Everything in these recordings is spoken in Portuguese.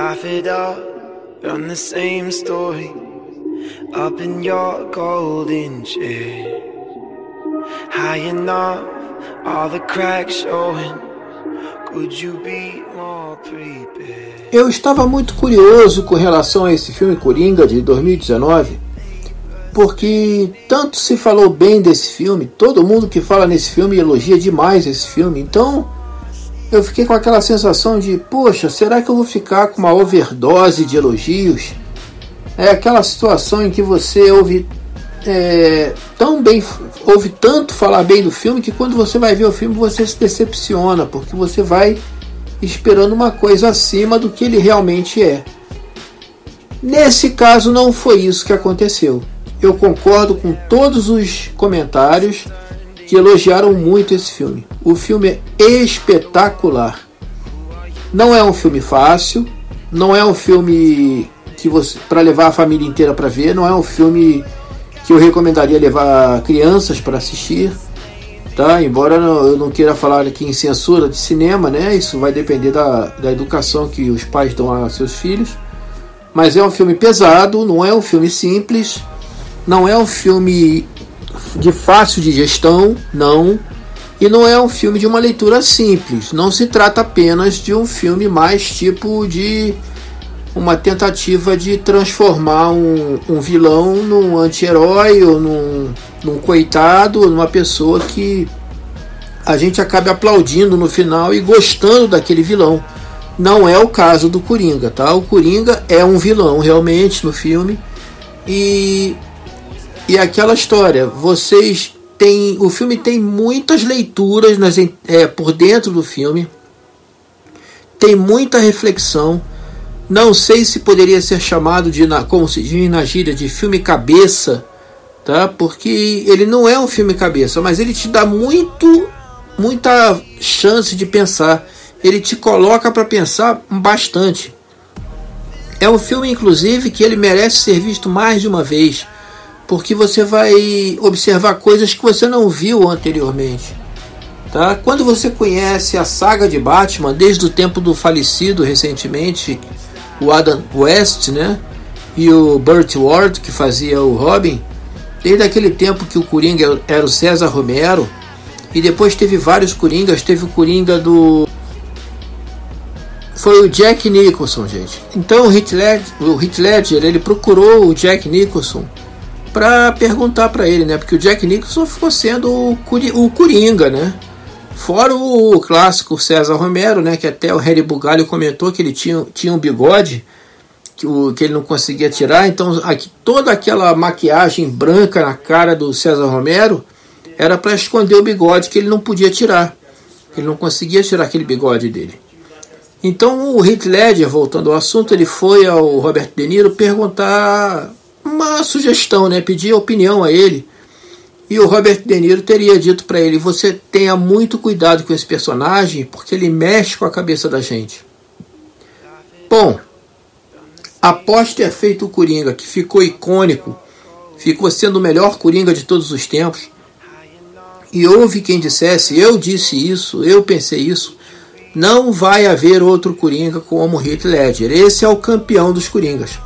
Laugh it up, run the same story. Up in your golden chair. High enough, all the cracks showing. Could you be more prepared? Eu estava muito curioso com relação a esse filme Coringa de 2019, porque tanto se falou bem desse filme, todo mundo que fala nesse filme elogia demais esse filme, então eu fiquei com aquela sensação de, poxa, será que eu vou ficar com uma overdose de elogios? É aquela situação em que você ouve é, tão bem, ouve tanto falar bem do filme que quando você vai ver o filme você se decepciona, porque você vai esperando uma coisa acima do que ele realmente é. Nesse caso não foi isso que aconteceu. Eu concordo com todos os comentários que elogiaram muito esse filme. O filme é espetacular. Não é um filme fácil, não é um filme que você para levar a família inteira para ver, não é um filme que eu recomendaria levar crianças para assistir, tá? Embora eu não queira falar aqui em censura de cinema, né? Isso vai depender da, da educação que os pais dão a seus filhos. Mas é um filme pesado, não é um filme simples, não é um filme de fácil digestão, não. E não é um filme de uma leitura simples. Não se trata apenas de um filme mais tipo de uma tentativa de transformar um, um vilão num anti-herói ou num, num coitado, numa pessoa que a gente acabe aplaudindo no final e gostando daquele vilão. Não é o caso do Coringa, tá? O Coringa é um vilão realmente no filme e e aquela história, vocês têm. O filme tem muitas leituras nas, é, por dentro do filme. Tem muita reflexão. Não sei se poderia ser chamado de, como se diz na gíria, de filme cabeça, tá? Porque ele não é um filme cabeça, mas ele te dá muito, muita chance de pensar. Ele te coloca para pensar bastante. É um filme, inclusive, que ele merece ser visto mais de uma vez porque você vai observar coisas que você não viu anteriormente. Tá? Quando você conhece a saga de Batman desde o tempo do falecido recentemente o Adam West, né, e o Burt Ward que fazia o Robin, desde aquele tempo que o Coringa era o César Romero, e depois teve vários Coringas, teve o Coringa do foi o Jack Nicholson, gente. Então o Ledger, o Ledger ele procurou o Jack Nicholson para perguntar para ele, né? Porque o Jack Nicholson ficou sendo o, o Coringa, né? Fora o clássico César Romero, né? Que até o Harry Bugalho comentou que ele tinha, tinha um bigode que, o, que ele não conseguia tirar. Então aqui, toda aquela maquiagem branca na cara do César Romero era para esconder o bigode que ele não podia tirar. Ele não conseguia tirar aquele bigode dele. Então o Heath Ledger, voltando ao assunto, ele foi ao Robert De Niro perguntar uma sugestão, né? Pedir opinião a ele. E o Robert De Niro teria dito para ele: você tenha muito cuidado com esse personagem, porque ele mexe com a cabeça da gente. Bom, após ter feito o Coringa, que ficou icônico, ficou sendo o melhor Coringa de todos os tempos, e houve quem dissesse: eu disse isso, eu pensei isso, não vai haver outro Coringa como Heath Ledger. Esse é o campeão dos Coringas.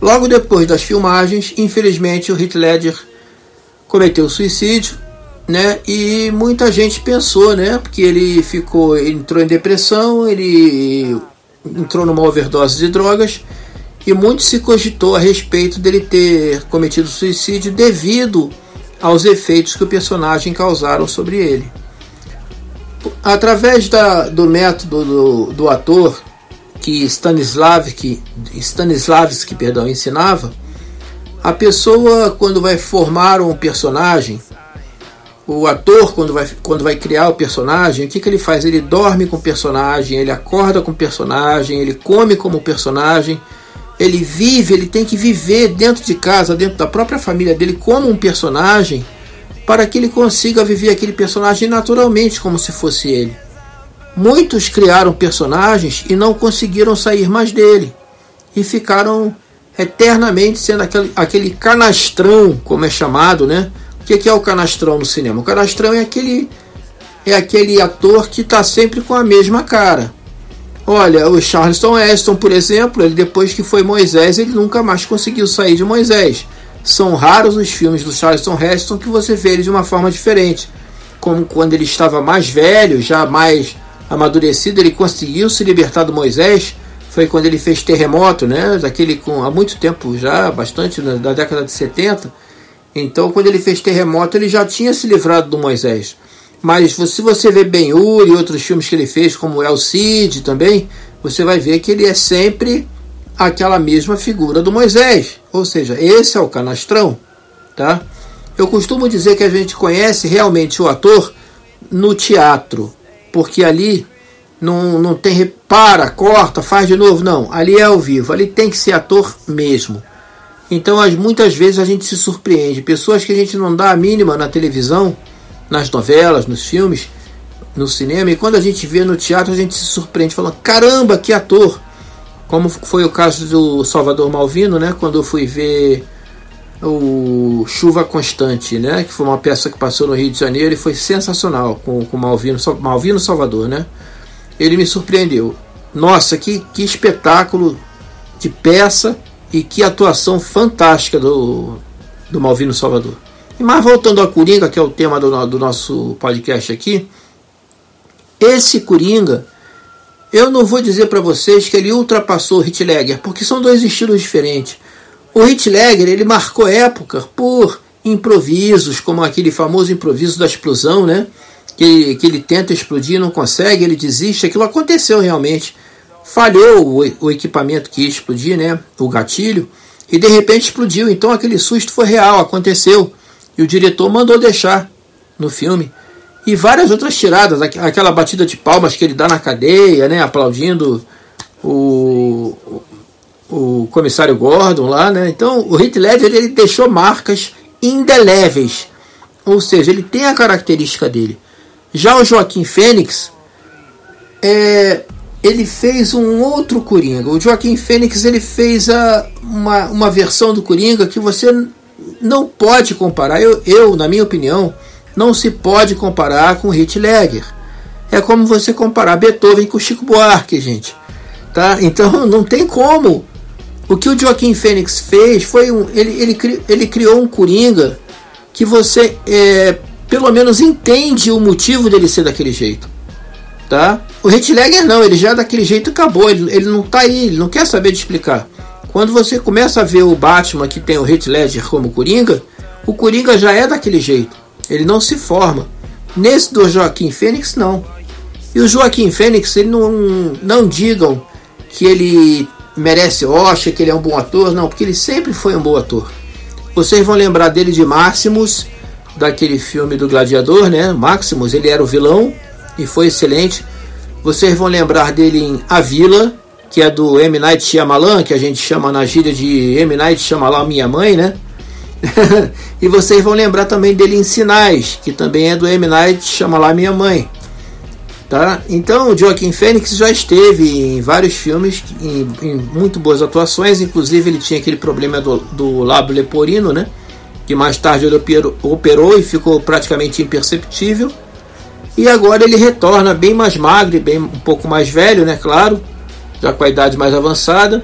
Logo depois das filmagens, infelizmente o Heath Ledger cometeu suicídio, né? E muita gente pensou, né? Porque ele ficou, ele entrou em depressão, ele entrou numa overdose de drogas e muito se cogitou a respeito dele ter cometido suicídio devido aos efeitos que o personagem causaram sobre ele. Através da, do método do, do ator, que Stanislavski, Stanislavski perdão, ensinava, a pessoa quando vai formar um personagem, o ator quando vai, quando vai criar o personagem, o que, que ele faz? Ele dorme com o personagem, ele acorda com o personagem, ele come como personagem, ele vive, ele tem que viver dentro de casa, dentro da própria família dele como um personagem, para que ele consiga viver aquele personagem naturalmente como se fosse ele. Muitos criaram personagens e não conseguiram sair mais dele e ficaram eternamente sendo aquele, aquele canastrão, como é chamado, né? O que é o canastrão no cinema? O canastrão é aquele é aquele ator que está sempre com a mesma cara. Olha, o Charleston Heston, por exemplo, ele depois que foi Moisés, ele nunca mais conseguiu sair de Moisés. São raros os filmes do Charleston Heston que você vê ele de uma forma diferente. Como quando ele estava mais velho, já mais amadurecido, ele conseguiu se libertar do Moisés. Foi quando ele fez Terremoto, né? Daquele com há muito tempo já, bastante da década de 70. Então, quando ele fez Terremoto, ele já tinha se livrado do Moisés. Mas se você vê Ben Hur e outros filmes que ele fez, como El Cid também, você vai ver que ele é sempre aquela mesma figura do Moisés. Ou seja, esse é o canastrão. Tá? Eu costumo dizer que a gente conhece realmente o ator no teatro, porque ali não, não tem repara, corta, faz de novo. Não, ali é ao vivo, ali tem que ser ator mesmo. Então, muitas vezes a gente se surpreende. Pessoas que a gente não dá a mínima na televisão nas novelas, nos filmes, no cinema, e quando a gente vê no teatro, a gente se surpreende falando: caramba, que ator! Como foi o caso do Salvador Malvino, né? Quando eu fui ver o Chuva Constante, né? Que foi uma peça que passou no Rio de Janeiro e foi sensacional com o Malvino, Malvino Salvador, né? Ele me surpreendeu. Nossa, que, que espetáculo de peça e que atuação fantástica do, do Malvino Salvador. Mas voltando ao Coringa, que é o tema do, do nosso podcast aqui, esse Coringa, eu não vou dizer para vocês que ele ultrapassou o Hitler, porque são dois estilos diferentes. O Hitler ele marcou época por improvisos, como aquele famoso improviso da explosão, né? Que, que ele tenta explodir, não consegue, ele desiste. Aquilo aconteceu realmente. Falhou o, o equipamento que ia explodir, né? O gatilho, e de repente explodiu. Então aquele susto foi real, aconteceu. E o diretor mandou deixar no filme. E várias outras tiradas, aquela batida de palmas que ele dá na cadeia, né, aplaudindo o, o comissário Gordon lá, né? Então o Heath Ledger ele deixou marcas indeléveis, ou seja, ele tem a característica dele. Já o Joaquim Fênix, é, ele fez um outro Coringa. O Joaquim Fênix ele fez a, uma, uma versão do Coringa que você não pode comparar. Eu, eu, na minha opinião, não se pode comparar com Hit Ledger. É como você comparar Beethoven com Chico Buarque, gente. Tá? Então não tem como. O que o Joaquim Fênix fez foi um. Ele, ele, ele criou um Coringa que você é, pelo menos entende o motivo dele ser daquele jeito. Tá? O Hitler não, ele já é daquele jeito acabou. Ele, ele não tá aí, ele não quer saber de explicar. Quando você começa a ver o Batman que tem o Heath Ledger como Coringa, o Coringa já é daquele jeito. Ele não se forma. Nesse do Joaquim Fênix, não. E o Joaquim Fênix, ele não, não digam que ele merece Oscar, que ele é um bom ator, não, porque ele sempre foi um bom ator. Vocês vão lembrar dele de Máximos, daquele filme do Gladiador, né? Maximus, ele era o vilão e foi excelente. Vocês vão lembrar dele em A Vila, que é do M. Night Shyamalan, que a gente chama na gíria de M. Night Shyamalan Minha Mãe, né? e vocês vão lembrar também dele em Sinais, que também é do M. Night Shyamalan Minha Mãe. Tá? Então o Joaquim Fênix já esteve em vários filmes, em, em, muito boas atuações, inclusive ele tinha aquele problema do, do lábio leporino, né? que mais tarde ele operou, operou e ficou praticamente imperceptível. E agora ele retorna bem mais magro, bem um pouco mais velho, né? Claro, já com a idade mais avançada,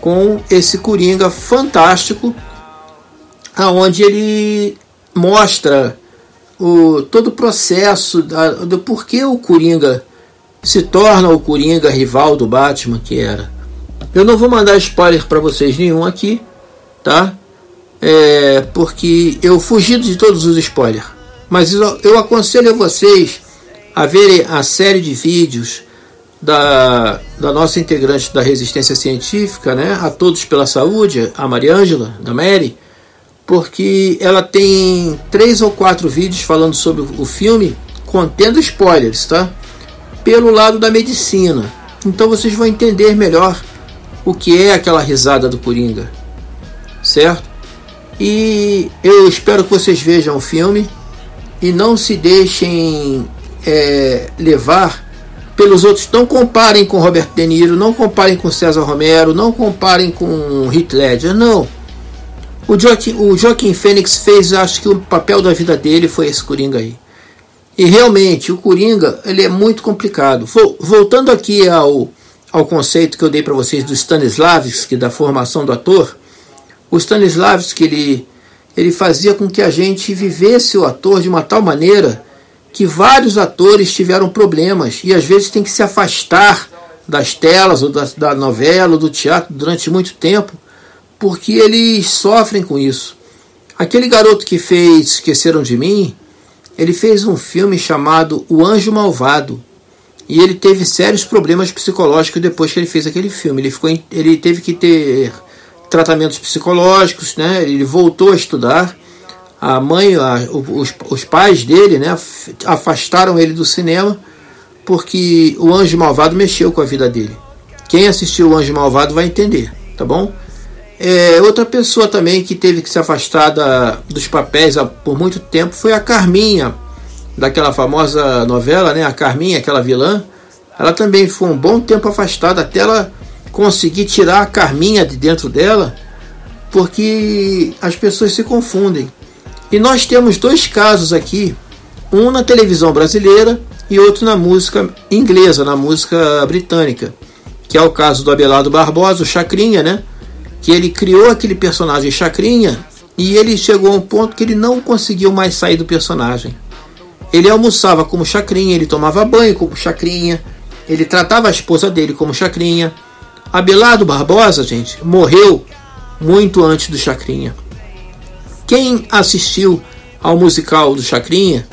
com esse Coringa fantástico, aonde ele mostra o, todo o processo da, do porquê o Coringa se torna o Coringa rival do Batman que era. Eu não vou mandar spoiler para vocês nenhum aqui, tá? É, porque eu fugi de todos os spoilers. Mas eu, eu aconselho a vocês a verem a série de vídeos da, da nossa integrante da resistência científica, né, a todos pela saúde, a Mariângela, da Mary, porque ela tem três ou quatro vídeos falando sobre o filme, contendo spoilers, tá? Pelo lado da medicina. Então vocês vão entender melhor o que é aquela risada do Coringa, certo? E eu espero que vocês vejam o filme e não se deixem é, levar pelos outros. Não comparem com Robert De Niro, não comparem com César Romero, não comparem com Heath Ledger, não. O Joaquim, o Joaquim Fênix fez, acho que o papel da vida dele foi esse Coringa aí. E realmente, o Coringa, ele é muito complicado. Voltando aqui ao, ao conceito que eu dei para vocês do Stanislavski, da formação do ator, o Stanislavski ele, ele fazia com que a gente vivesse o ator de uma tal maneira que vários atores tiveram problemas e às vezes tem que se afastar das telas ou da, da novela ou do teatro durante muito tempo porque eles sofrem com isso. Aquele garoto que fez Esqueceram de Mim, ele fez um filme chamado O Anjo Malvado. E ele teve sérios problemas psicológicos depois que ele fez aquele filme. Ele, ficou, ele teve que ter tratamentos psicológicos, né? ele voltou a estudar. A mãe, a, os, os pais dele né, afastaram ele do cinema porque o Anjo Malvado mexeu com a vida dele. Quem assistiu o Anjo Malvado vai entender, tá bom? É, outra pessoa também que teve que se afastar da, dos papéis por muito tempo foi a Carminha, daquela famosa novela, né? A Carminha, aquela vilã. Ela também foi um bom tempo afastada até ela conseguir tirar a Carminha de dentro dela, porque as pessoas se confundem. E nós temos dois casos aqui, um na televisão brasileira e outro na música inglesa, na música britânica, que é o caso do Abelardo Barbosa, o Chacrinha, né? Que ele criou aquele personagem Chacrinha e ele chegou a um ponto que ele não conseguiu mais sair do personagem. Ele almoçava como Chacrinha, ele tomava banho como Chacrinha, ele tratava a esposa dele como Chacrinha. Abelardo Barbosa, gente, morreu muito antes do Chacrinha. Quem assistiu ao musical do Chacrinha,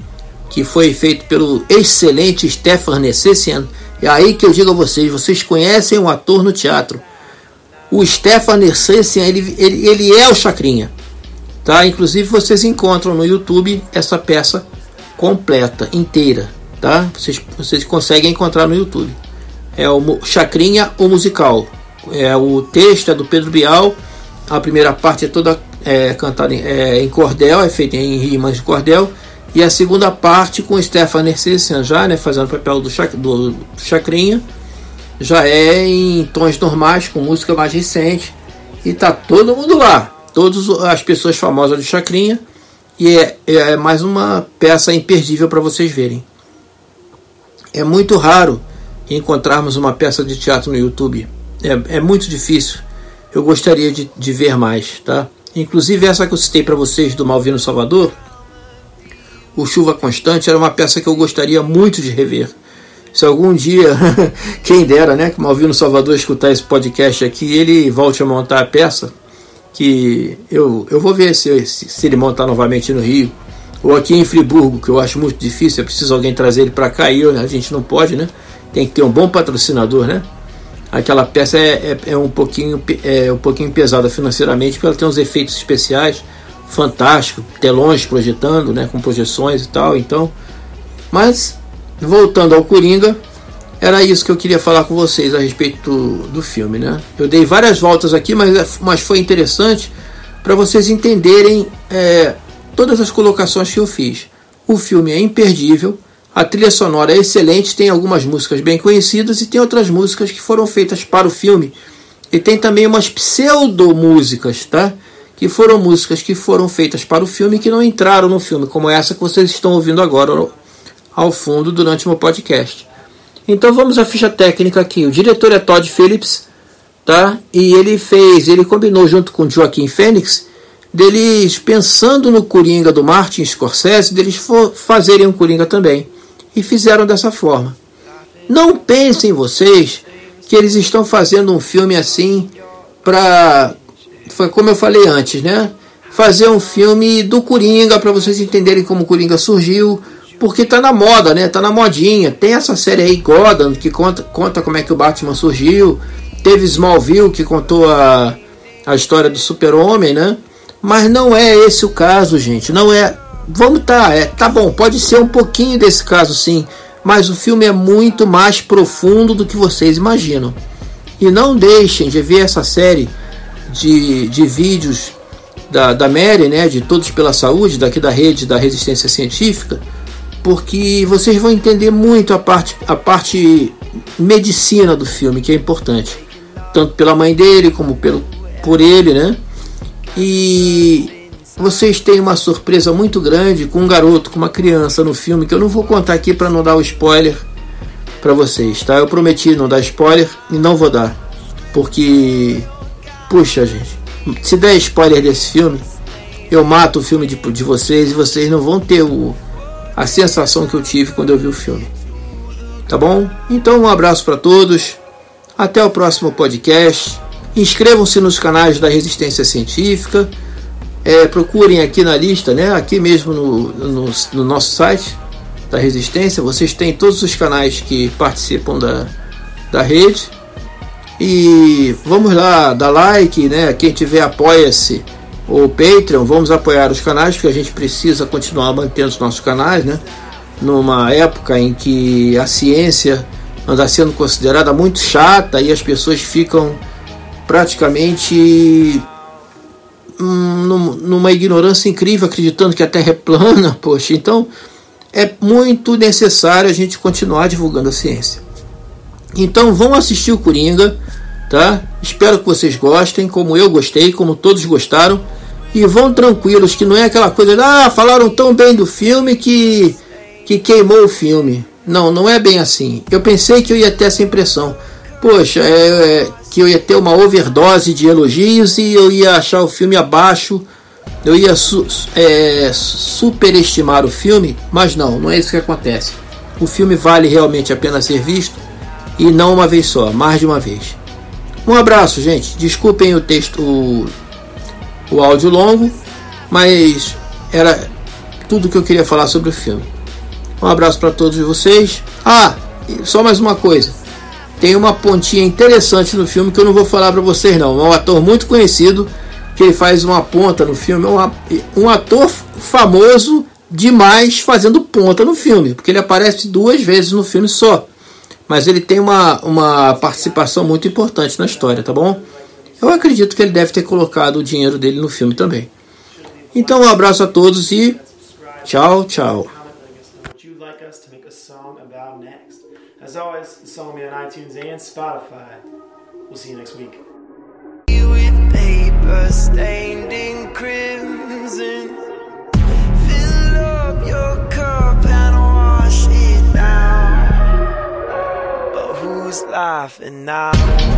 que foi feito pelo excelente Stefan Nessessian, é aí que eu digo a vocês, vocês conhecem o ator no teatro o Stefan Nersensen, ele, ele, ele é o Chacrinha. Tá? Inclusive vocês encontram no YouTube essa peça completa, inteira. Tá? Vocês, vocês conseguem encontrar no YouTube. É o Chacrinha, o musical. É, o texto é do Pedro Bial. A primeira parte é toda é, cantada em, é, em cordel, é feita em rimas de cordel. E a segunda parte com Stefan Nersensen já, né, fazendo o papel do, do, do Chacrinha já é em tons normais, com música mais recente. E tá todo mundo lá. Todas as pessoas famosas do Chacrinha. E é, é mais uma peça imperdível para vocês verem. É muito raro encontrarmos uma peça de teatro no YouTube. É, é muito difícil. Eu gostaria de, de ver mais, tá? Inclusive essa que eu citei para vocês do Malvino Salvador, o Chuva Constante, era uma peça que eu gostaria muito de rever se algum dia, quem dera, né, que Malvino Salvador escutar esse podcast aqui, ele volte a montar a peça, que eu, eu vou ver se, se, ele montar novamente no Rio, ou aqui em Friburgo, que eu acho muito difícil, é preciso alguém trazer ele para cá, e eu, né, a gente não pode, né, tem que ter um bom patrocinador, né, aquela peça é, é, é, um, pouquinho, é um pouquinho pesada financeiramente, porque ela tem uns efeitos especiais fantásticos, telões projetando, né, com projeções e tal, então, mas voltando ao Coringa, era isso que eu queria falar com vocês a respeito do, do filme, né? Eu dei várias voltas aqui, mas, mas foi interessante para vocês entenderem é, todas as colocações que eu fiz. O filme é imperdível, a trilha sonora é excelente, tem algumas músicas bem conhecidas e tem outras músicas que foram feitas para o filme. E tem também umas pseudo-músicas, tá? Que foram músicas que foram feitas para o filme e que não entraram no filme, como essa que vocês estão ouvindo agora ao fundo durante o meu podcast. Então vamos à ficha técnica aqui. O diretor é Todd Phillips, tá? E ele fez, ele combinou junto com Joaquim Fênix deles pensando no Coringa do Martin Scorsese, deles fazerem um Coringa também. E fizeram dessa forma. Não pensem vocês que eles estão fazendo um filme assim para como eu falei antes, né? Fazer um filme do Coringa para vocês entenderem como o Coringa surgiu, porque tá na moda, né? Tá na modinha. Tem essa série aí, Gotham, que conta, conta como é que o Batman surgiu. Teve Smallville, que contou a, a história do super-homem, né? Mas não é esse o caso, gente. Não é... Vamos tá, é, tá bom, pode ser um pouquinho desse caso sim, mas o filme é muito mais profundo do que vocês imaginam. E não deixem de ver essa série de, de vídeos da, da Mary, né, de Todos pela Saúde, daqui da rede da Resistência Científica, porque vocês vão entender muito a parte, a parte medicina do filme, que é importante, tanto pela mãe dele como pelo, por ele, né? E vocês têm uma surpresa muito grande com um garoto, com uma criança no filme, que eu não vou contar aqui para não dar o spoiler, para vocês, tá? Eu prometi não dar spoiler e não vou dar, porque puxa, gente, se der spoiler desse filme, eu mato o filme de, de vocês e vocês não vão ter o, a sensação que eu tive quando eu vi o filme. Tá bom? Então um abraço para todos. Até o próximo podcast. Inscrevam-se nos canais da Resistência Científica. É, procurem aqui na lista, né? Aqui mesmo no, no, no, nosso site da Resistência, vocês têm todos os canais que participam da, da rede. E vamos lá, dá like, né? Quem tiver apoia-se ou Patreon, vamos apoiar os canais, porque a gente precisa continuar mantendo os nossos canais, né? Numa época em que a ciência anda sendo considerada muito chata e as pessoas ficam praticamente hum, numa ignorância incrível, acreditando que a Terra é plana, poxa. Então é muito necessário a gente continuar divulgando a ciência. Então vão assistir o Coringa, tá? Espero que vocês gostem, como eu gostei, como todos gostaram. E vão tranquilos, que não é aquela coisa, ah, falaram tão bem do filme que, que queimou o filme. Não, não é bem assim. Eu pensei que eu ia ter essa impressão. Poxa, é, é, que eu ia ter uma overdose de elogios e eu ia achar o filme abaixo. Eu ia su, é, superestimar o filme, mas não, não é isso que acontece. O filme vale realmente a pena ser visto e não uma vez só, mais de uma vez. Um abraço, gente. Desculpem o texto, o, o áudio longo, mas era tudo que eu queria falar sobre o filme. Um abraço para todos vocês. Ah, só mais uma coisa. Tem uma pontinha interessante no filme que eu não vou falar para vocês não. É um ator muito conhecido que ele faz uma ponta no filme. É um, um ator famoso demais fazendo ponta no filme, porque ele aparece duas vezes no filme só mas ele tem uma, uma participação muito importante na história, tá bom? Eu acredito que ele deve ter colocado o dinheiro dele no filme também. Então, um abraço a todos e tchau, tchau. As always, song me on iTunes and Spotify. We'll see you next week. With paper stained in crimson, fill up your cup Who's laughing now.